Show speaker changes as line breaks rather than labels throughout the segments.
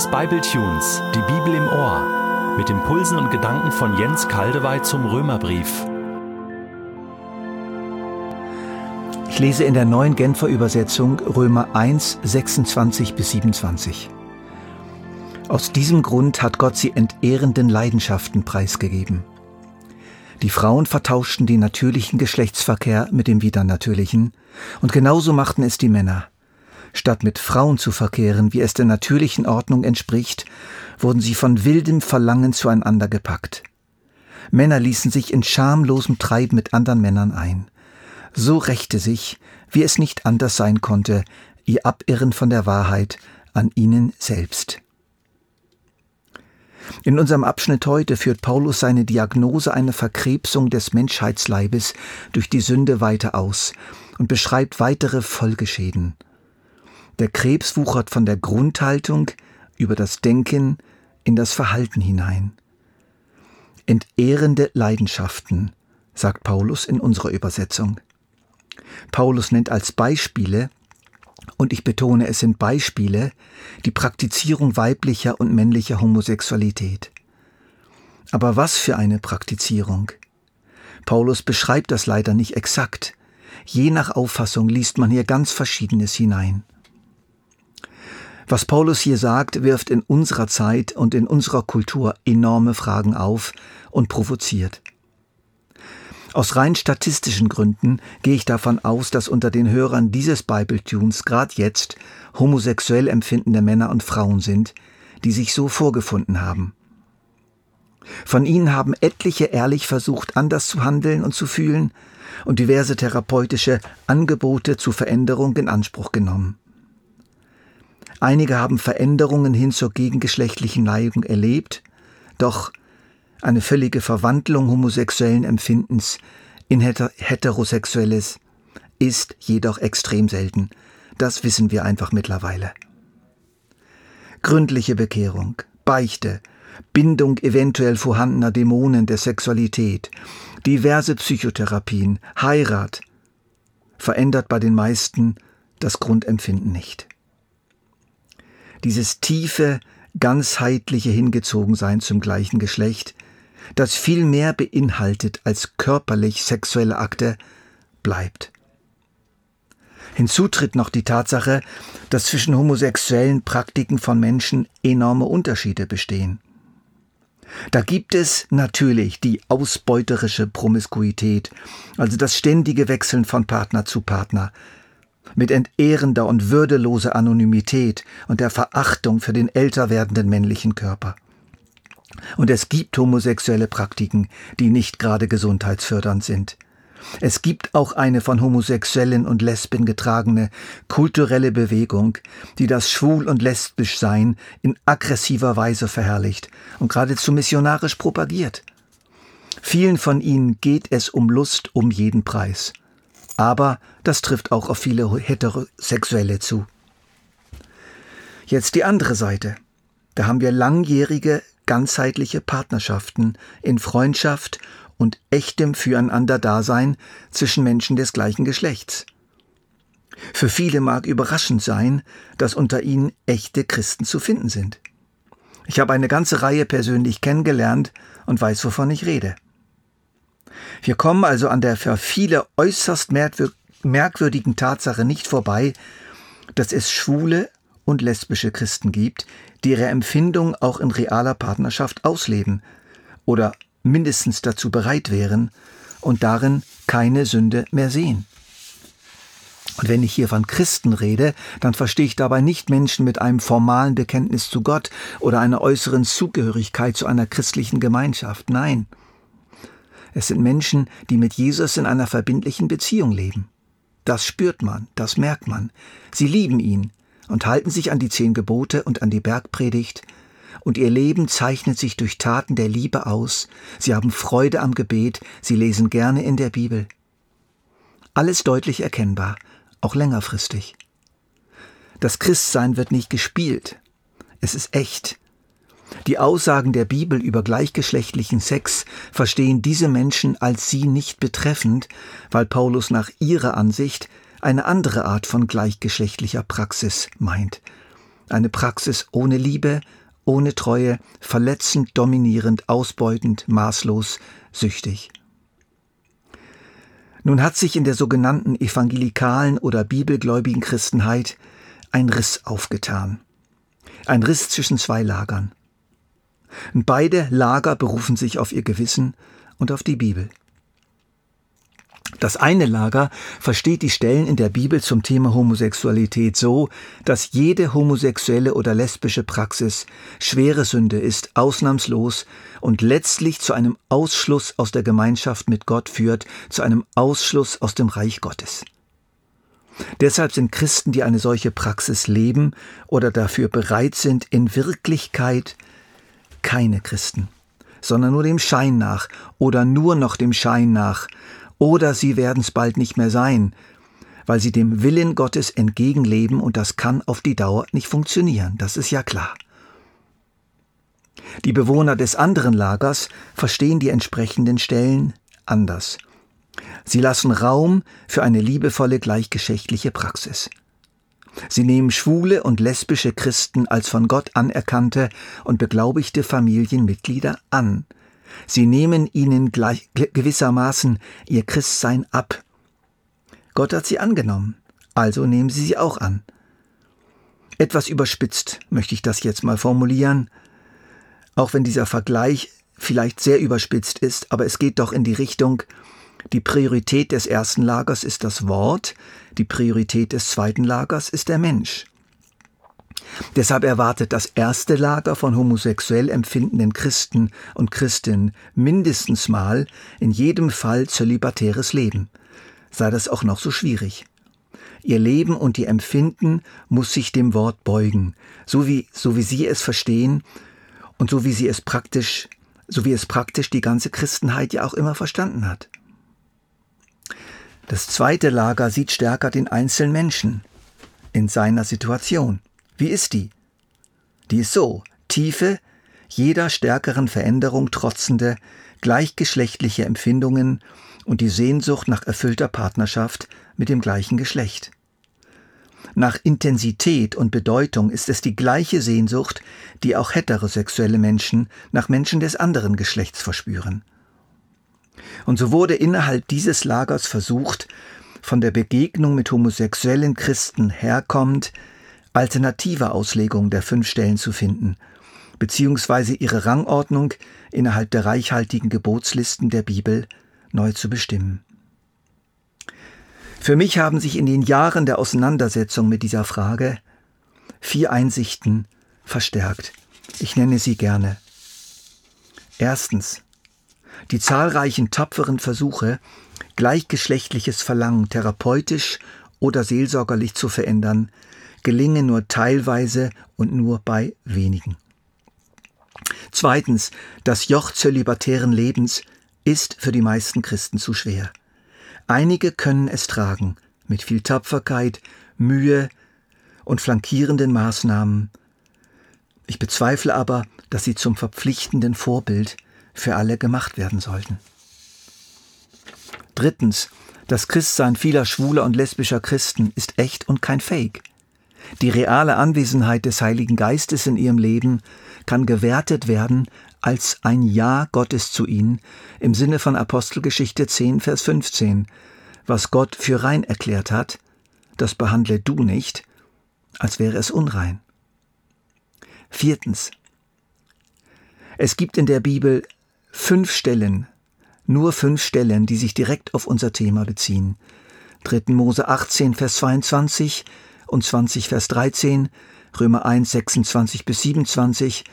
des Bibletunes Die Bibel im Ohr mit Impulsen und Gedanken von Jens Kaldewey zum Römerbrief.
Ich lese in der neuen Genfer Übersetzung Römer 1, 26 bis 27. Aus diesem Grund hat Gott sie entehrenden Leidenschaften preisgegeben. Die Frauen vertauschten den natürlichen Geschlechtsverkehr mit dem widernatürlichen, und genauso machten es die Männer. Statt mit Frauen zu verkehren, wie es der natürlichen Ordnung entspricht, wurden sie von wildem Verlangen zueinander gepackt. Männer ließen sich in schamlosem Treiben mit anderen Männern ein. So rächte sich, wie es nicht anders sein konnte, ihr Abirren von der Wahrheit an ihnen selbst. In unserem Abschnitt heute führt Paulus seine Diagnose einer Verkrebsung des Menschheitsleibes durch die Sünde weiter aus und beschreibt weitere Folgeschäden. Der Krebs wuchert von der Grundhaltung über das Denken in das Verhalten hinein. Entehrende Leidenschaften, sagt Paulus in unserer Übersetzung. Paulus nennt als Beispiele, und ich betone, es sind Beispiele, die Praktizierung weiblicher und männlicher Homosexualität. Aber was für eine Praktizierung? Paulus beschreibt das leider nicht exakt. Je nach Auffassung liest man hier ganz Verschiedenes hinein. Was Paulus hier sagt, wirft in unserer Zeit und in unserer Kultur enorme Fragen auf und provoziert. Aus rein statistischen Gründen gehe ich davon aus, dass unter den Hörern dieses Bible-Tunes gerade jetzt homosexuell empfindende Männer und Frauen sind, die sich so vorgefunden haben. Von ihnen haben etliche ehrlich versucht, anders zu handeln und zu fühlen und diverse therapeutische Angebote zur Veränderung in Anspruch genommen. Einige haben Veränderungen hin zur gegengeschlechtlichen Neigung erlebt, doch eine völlige Verwandlung homosexuellen Empfindens in heterosexuelles ist jedoch extrem selten. Das wissen wir einfach mittlerweile. Gründliche Bekehrung, Beichte, Bindung eventuell vorhandener Dämonen der Sexualität, diverse Psychotherapien, Heirat verändert bei den meisten das Grundempfinden nicht dieses tiefe, ganzheitliche Hingezogensein zum gleichen Geschlecht, das viel mehr beinhaltet als körperlich sexuelle Akte, bleibt. Hinzu tritt noch die Tatsache, dass zwischen homosexuellen Praktiken von Menschen enorme Unterschiede bestehen. Da gibt es natürlich die ausbeuterische Promiskuität, also das ständige Wechseln von Partner zu Partner, mit entehrender und würdeloser Anonymität und der Verachtung für den älter werdenden männlichen Körper. Und es gibt homosexuelle Praktiken, die nicht gerade gesundheitsfördernd sind. Es gibt auch eine von Homosexuellen und Lesben getragene kulturelle Bewegung, die das Schwul- und Lesbischsein in aggressiver Weise verherrlicht und geradezu missionarisch propagiert. Vielen von ihnen geht es um Lust um jeden Preis. Aber das trifft auch auf viele Heterosexuelle zu. Jetzt die andere Seite. Da haben wir langjährige, ganzheitliche Partnerschaften in Freundschaft und echtem Füreinander-Dasein zwischen Menschen des gleichen Geschlechts. Für viele mag überraschend sein, dass unter ihnen echte Christen zu finden sind. Ich habe eine ganze Reihe persönlich kennengelernt und weiß, wovon ich rede. Wir kommen also an der für viele äußerst merkwürdigen Tatsache nicht vorbei, dass es schwule und lesbische Christen gibt, die ihre Empfindung auch in realer Partnerschaft ausleben oder mindestens dazu bereit wären und darin keine Sünde mehr sehen. Und wenn ich hier von Christen rede, dann verstehe ich dabei nicht Menschen mit einem formalen Bekenntnis zu Gott oder einer äußeren Zugehörigkeit zu einer christlichen Gemeinschaft. Nein, es sind Menschen, die mit Jesus in einer verbindlichen Beziehung leben. Das spürt man, das merkt man. Sie lieben ihn und halten sich an die zehn Gebote und an die Bergpredigt, und ihr Leben zeichnet sich durch Taten der Liebe aus, sie haben Freude am Gebet, sie lesen gerne in der Bibel. Alles deutlich erkennbar, auch längerfristig. Das Christsein wird nicht gespielt, es ist echt, die Aussagen der Bibel über gleichgeschlechtlichen Sex verstehen diese Menschen als sie nicht betreffend, weil Paulus nach ihrer Ansicht eine andere Art von gleichgeschlechtlicher Praxis meint. Eine Praxis ohne Liebe, ohne Treue, verletzend, dominierend, ausbeutend, maßlos, süchtig. Nun hat sich in der sogenannten evangelikalen oder bibelgläubigen Christenheit ein Riss aufgetan. Ein Riss zwischen zwei Lagern. Beide Lager berufen sich auf ihr Gewissen und auf die Bibel. Das eine Lager versteht die Stellen in der Bibel zum Thema Homosexualität so, dass jede homosexuelle oder lesbische Praxis schwere Sünde ist, ausnahmslos und letztlich zu einem Ausschluss aus der Gemeinschaft mit Gott führt, zu einem Ausschluss aus dem Reich Gottes. Deshalb sind Christen, die eine solche Praxis leben oder dafür bereit sind, in Wirklichkeit keine Christen, sondern nur dem Schein nach oder nur noch dem Schein nach, oder sie werden es bald nicht mehr sein, weil sie dem Willen Gottes entgegenleben und das kann auf die Dauer nicht funktionieren, das ist ja klar. Die Bewohner des anderen Lagers verstehen die entsprechenden Stellen anders. Sie lassen Raum für eine liebevolle gleichgeschlechtliche Praxis. Sie nehmen schwule und lesbische Christen als von Gott anerkannte und beglaubigte Familienmitglieder an. Sie nehmen ihnen gleich, gewissermaßen ihr Christsein ab. Gott hat sie angenommen, also nehmen Sie sie auch an. Etwas überspitzt möchte ich das jetzt mal formulieren, auch wenn dieser Vergleich vielleicht sehr überspitzt ist, aber es geht doch in die Richtung, die Priorität des ersten Lagers ist das Wort, die Priorität des zweiten Lagers ist der Mensch. Deshalb erwartet das erste Lager von homosexuell empfindenden Christen und Christinnen mindestens mal in jedem Fall zölibatäres Leben, sei das auch noch so schwierig. Ihr Leben und ihr Empfinden muss sich dem Wort beugen, so wie, so wie sie es verstehen und so wie sie es praktisch, so wie es praktisch die ganze Christenheit ja auch immer verstanden hat. Das zweite Lager sieht stärker den einzelnen Menschen in seiner Situation. Wie ist die? Die ist so, tiefe, jeder stärkeren Veränderung trotzende, gleichgeschlechtliche Empfindungen und die Sehnsucht nach erfüllter Partnerschaft mit dem gleichen Geschlecht. Nach Intensität und Bedeutung ist es die gleiche Sehnsucht, die auch heterosexuelle Menschen nach Menschen des anderen Geschlechts verspüren. Und so wurde innerhalb dieses Lagers versucht, von der Begegnung mit homosexuellen Christen herkommend alternative Auslegung der fünf Stellen zu finden, beziehungsweise ihre Rangordnung innerhalb der reichhaltigen Gebotslisten der Bibel neu zu bestimmen. Für mich haben sich in den Jahren der Auseinandersetzung mit dieser Frage vier Einsichten verstärkt. Ich nenne sie gerne. Erstens. Die zahlreichen tapferen Versuche, gleichgeschlechtliches Verlangen therapeutisch oder seelsorgerlich zu verändern, gelingen nur teilweise und nur bei wenigen. Zweitens, das Joch zölibatären Lebens ist für die meisten Christen zu schwer. Einige können es tragen, mit viel Tapferkeit, Mühe und flankierenden Maßnahmen. Ich bezweifle aber, dass sie zum verpflichtenden Vorbild für alle gemacht werden sollten. Drittens, das Christsein vieler schwuler und lesbischer Christen ist echt und kein Fake. Die reale Anwesenheit des Heiligen Geistes in ihrem Leben kann gewertet werden als ein Ja Gottes zu ihnen im Sinne von Apostelgeschichte 10, Vers 15. Was Gott für rein erklärt hat, das behandle du nicht, als wäre es unrein. Viertens. Es gibt in der Bibel fünf Stellen, nur fünf Stellen, die sich direkt auf unser Thema beziehen. 3. Mose 18, Vers 22, und 20 Vers 13, Römer 1 26 bis 27,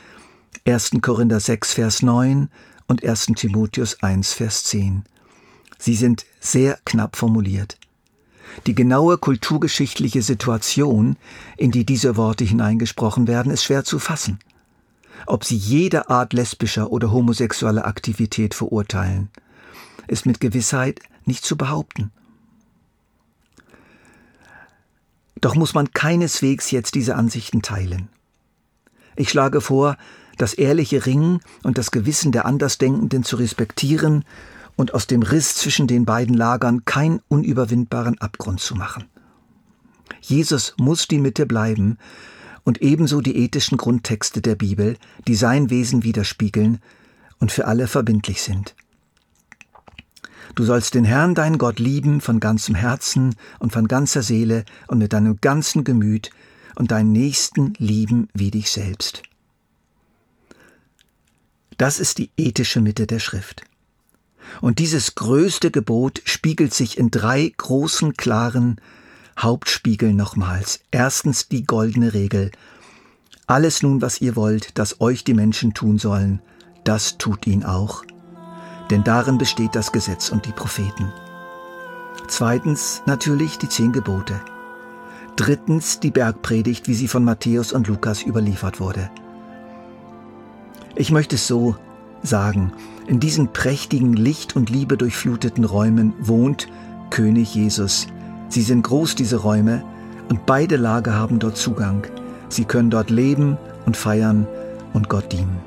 1. Korinther 6 Vers 9 und 1. Timotheus 1 Vers 10. Sie sind sehr knapp formuliert. Die genaue kulturgeschichtliche Situation, in die diese Worte hineingesprochen werden, ist schwer zu fassen. Ob sie jede Art lesbischer oder homosexueller Aktivität verurteilen, ist mit Gewissheit nicht zu behaupten. Doch muss man keineswegs jetzt diese Ansichten teilen. Ich schlage vor, das ehrliche Ringen und das Gewissen der Andersdenkenden zu respektieren und aus dem Riss zwischen den beiden Lagern keinen unüberwindbaren Abgrund zu machen. Jesus muss die Mitte bleiben und ebenso die ethischen Grundtexte der Bibel, die sein Wesen widerspiegeln und für alle verbindlich sind. Du sollst den Herrn, dein Gott, lieben von ganzem Herzen und von ganzer Seele und mit deinem ganzen Gemüt und deinen Nächsten lieben wie dich selbst. Das ist die ethische Mitte der Schrift. Und dieses größte Gebot spiegelt sich in drei großen, klaren Hauptspiegeln nochmals. Erstens die goldene Regel. Alles nun, was ihr wollt, dass euch die Menschen tun sollen, das tut ihn auch. Denn darin besteht das Gesetz und die Propheten. Zweitens natürlich die zehn Gebote. Drittens die Bergpredigt, wie sie von Matthäus und Lukas überliefert wurde. Ich möchte es so sagen, in diesen prächtigen, Licht und Liebe durchfluteten Räumen wohnt König Jesus. Sie sind groß, diese Räume, und beide Lager haben dort Zugang. Sie können dort leben und feiern und Gott dienen.